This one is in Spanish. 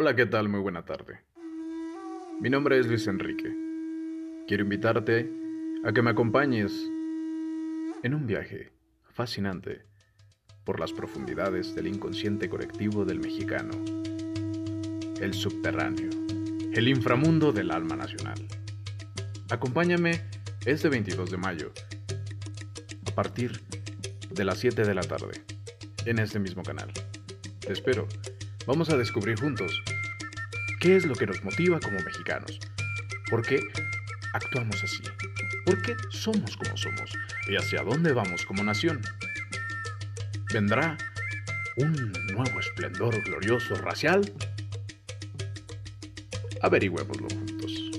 Hola, ¿qué tal? Muy buena tarde. Mi nombre es Luis Enrique. Quiero invitarte a que me acompañes en un viaje fascinante por las profundidades del inconsciente colectivo del mexicano, el subterráneo, el inframundo del alma nacional. Acompáñame este 22 de mayo, a partir de las 7 de la tarde, en este mismo canal. Te espero. Vamos a descubrir juntos qué es lo que nos motiva como mexicanos, por qué actuamos así, por qué somos como somos y hacia dónde vamos como nación. ¿Vendrá un nuevo esplendor glorioso racial? Averigüémoslo juntos.